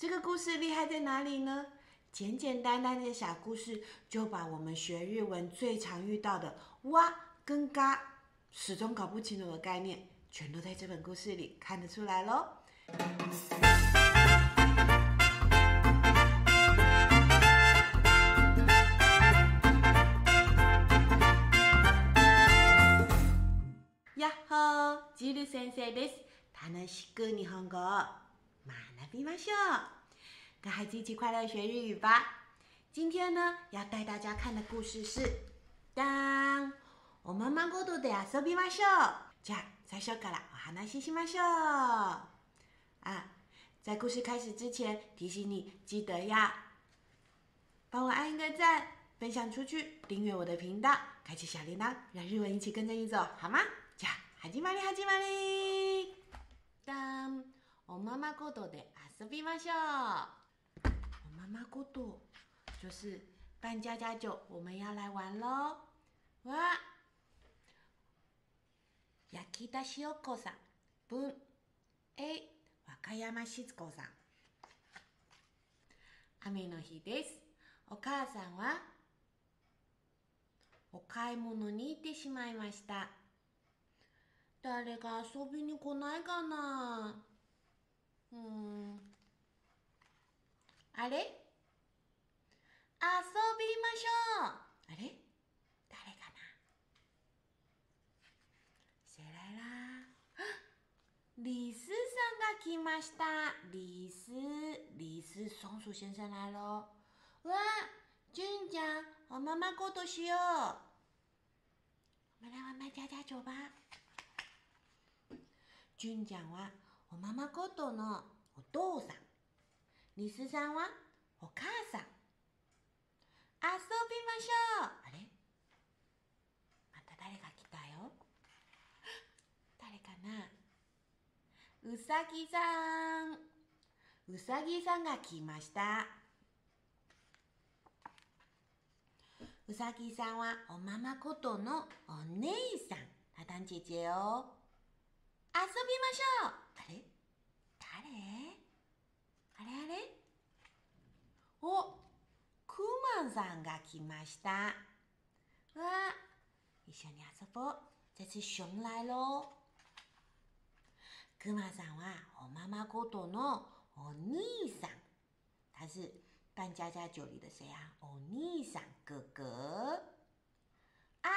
这个故事厉害在哪里呢？简简单单的小故事，就把我们学日文最常遇到的“哇”跟“嘎”始终搞不清楚的概念，全都在这本故事里看得出来喽。呀吼，h o o Jiu 先生です。楽しく日本語。马呢比马秀，跟孩子一起快乐学日语吧。今天呢，要带大家看的故事是：当我まま过度的呀，びま马秀》。う。じゃあ、最初からお話ししましょう。啊，在故事开始之前，提醒你记得要帮我按一个赞，分享出去，订阅我的频道，开启小铃铛，让日文一起跟着你走，好吗？じゃあ、はじめまして、ましまごとで遊びましょう。おままごと就是扮家家酒，我们要来玩喽！わ焼き出しおこさん、ぶえ和歌山ずこさん。雨の日です。お母さんはお買い物に行ってしまいました。誰が遊びに来ないかなうん。あれ遊びましょうあれ誰かなせらら。李斯 さんが来ました。李斯、李斯松鼠先生来喽。わあ、んちゃん、おままごとしよう。我们来玩扮家家酒吧。んちゃんはおままことのお父さん。リスさんはお母さん。遊びましょうあれまた誰が来たよ誰かなうさぎさん。うさぎさんが来ました。うさぎさんはおままことのお姉さん。あたん姐姐哦。遊びましょうお、くまさんが来ました。わ一緒に遊ぼう。这次熊来喽。くまさんはおままごとのお兄さん。他是扮家家酒里的谁啊？お兄さん哥哥。遊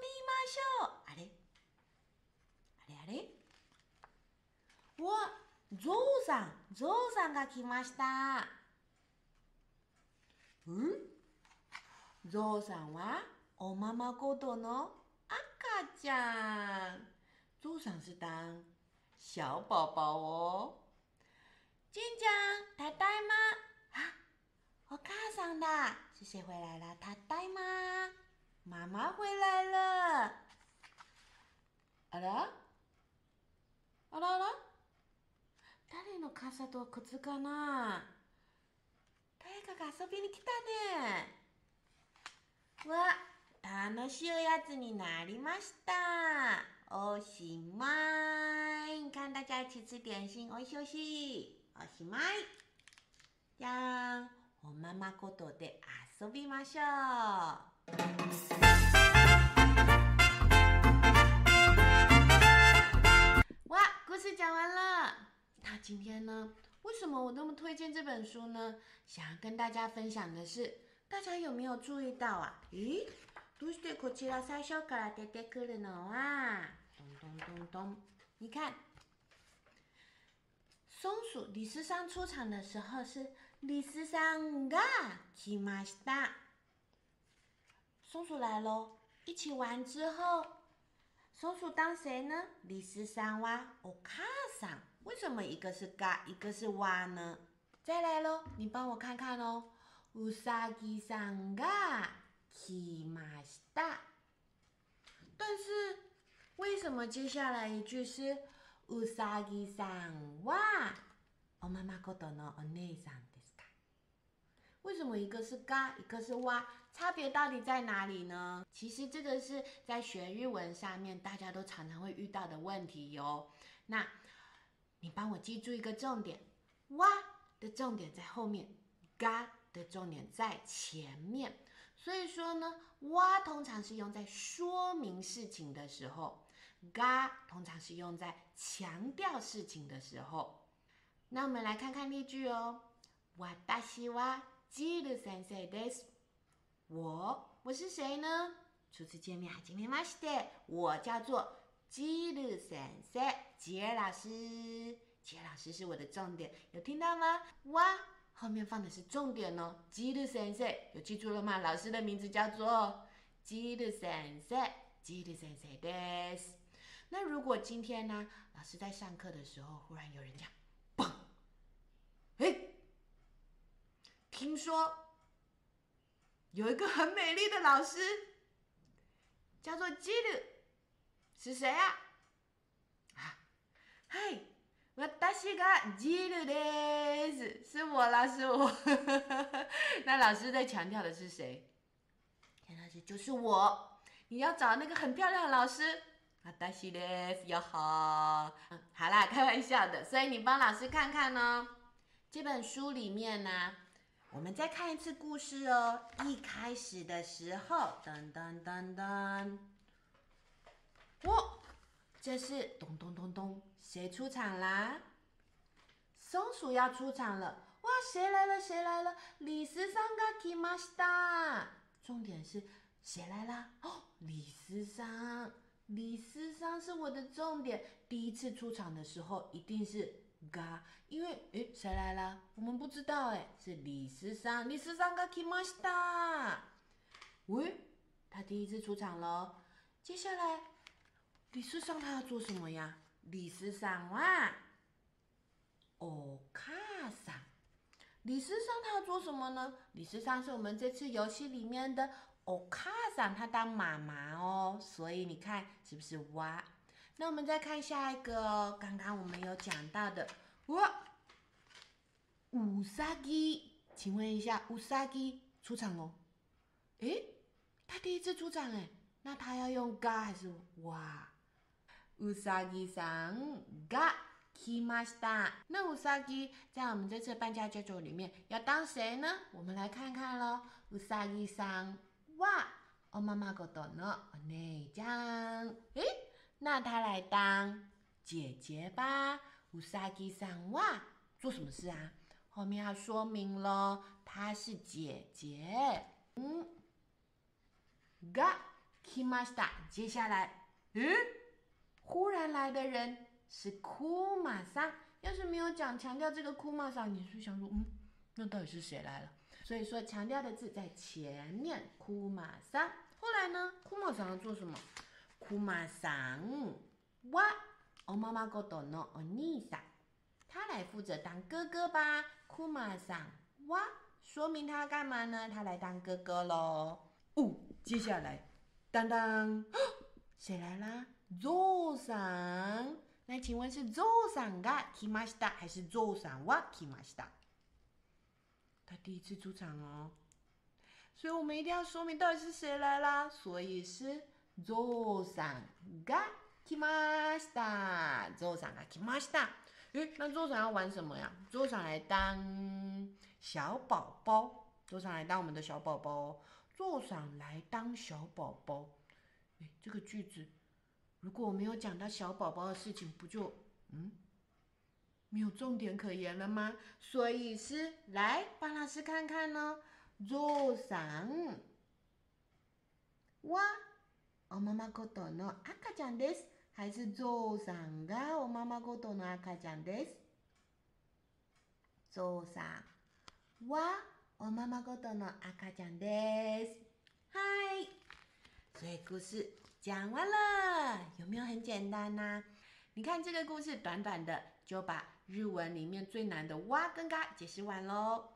びましょうあれあれあれわ、ゾウさん、ゾウさんが来ました。んゾウさんはおままごとの赤ちゃん。ゾウさん是当小宝宝哦。俊ちゃん、たたいま。あ、お母さんだ。是谁回来了？たたいま。妈妈回来了。あらあらあら誰の傘と靴かなかが遊びに来たね。わ、楽しいおやつになりました。おしまい。看大家点心，おいしおしおしまい。じゃん。おままことで遊びましょう。哇，故事讲完了。那今天呢？为什么我那么推荐这本书呢？想要跟大家分享的是，大家有没有注意到啊？咦，ドシドコチラサイショガラデデコレノ咚咚咚咚，你看，松鼠李四三出场的时候是李四三がきました。松鼠来喽，一起玩之后，松鼠当谁呢？李四三はおカさん。为什么一个是嘎，一个是哇呢？再来喽，你帮我看看喽。ウサギさんがきました。但是为什么接下来一句是ウサギさんわ？お母さんですか？为什么一个是嘎，一个是哇？差别到底在哪里呢？其实这个是在学日文上面大家都常常会遇到的问题哟。那你帮我记住一个重点，哇的重点在后面，嘎的重点在前面。所以说呢，哇通常是用在说明事情的时候，嘎通常是用在强调事情的时候。那我们来看看例句哦。我大西哇，今日三岁 d 我我是谁呢？初次见面还今天 m a 我叫做。吉日三三，吉老师，吉老师是我的重点，有听到吗？哇，后面放的是重点哦。吉日三三，有记住了吗？老师的名字叫做吉日三三，吉日三三的。那如果今天呢，老师在上课的时候，忽然有人讲，哎，听说有一个很美丽的老师，叫做吉日。是谁呀？嗨，我，西个吉尔，是，我啦，是，我。那老师在强调的是谁？老师就是我。你要找那个很漂亮老师。啊，黛西老师哟好啦，开玩笑的。所以你帮老师看看呢。这本书里面呢，我们再看一次故事哦。一开始的时候，噔噔噔噔。这是咚咚咚咚，谁出场啦？松鼠要出场了！哇，谁来了？谁来了？李十三，ga k i m i s 重点是，谁来啦？哦，李十三，李十三是我的重点。第一次出场的时候一定是嘎，因为诶，谁来了？我们不知道诶，是李十三，李十三，ga k i m i s 喂，他第一次出场了，接下来。李斯上他要做什么呀？李斯上哇，哦卡上。李斯上他要做什么呢？李斯上是我们这次游戏里面的哦卡上他当妈妈哦，所以你看是不是哇？那我们再看下一个，刚刚我们有讲到的哇，乌萨基，请问一下乌萨基出场喽？哎，他第一次出场诶，那他要用嘎还是哇？ウサギさん、がきました。那ウサギ在我们这次搬家家族里面要当谁呢？我们来看看喽。ウサギさん、わ、おままでどのお姉ちゃん？哎，那他来当姐姐吧。ウサギさん、わ、做什么事啊？后面要说明喽，她是姐姐。うん、がきました。接下来，うん。忽然来的人是库玛桑。要是没有讲强调这个库玛桑，你是想说，嗯，那到底是谁来了？所以说强调的字在前面，库玛桑。后来呢，库马桑做什么？库马桑哇，我妈妈个我诺我你桑。他来负责当哥哥吧。库玛桑哇，说明他干嘛呢？他来当哥哥喽。哦，接下来，当当，谁来啦？座上，那请问是座上がきました还是座上はきました？他第一次出场哦，所以我们一定要说明到底是谁来啦。所以是座上がきました，座上がきました。诶，那周上要玩什么呀？周上来当小宝宝，周上来当我们的小宝宝，周上来当小宝宝。诶，这个句子。如果我没有讲到小宝宝的事情，不就嗯没有重点可言了吗？所以是来帮老师看看呢。早上，哇，我妈妈口头呢，阿卡讲的是还是早上噶我妈妈口头呢，阿卡讲的。是早上，哇，我妈妈口头呢，阿卡讲的。是嗨，所以故事讲完了，有没有很简单呐？你看这个故事短短的就把日文里面最难的“哇”跟“嘎”解释完喽。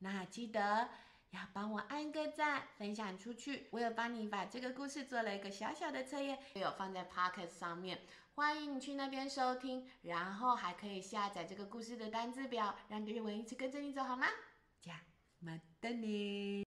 那记得要帮我按个赞，分享出去。我有帮你把这个故事做了一个小小的测验，有放在 podcast 上面，欢迎你去那边收听，然后还可以下载这个故事的单字表，让日文一直跟着你走好吗？加，么德尼。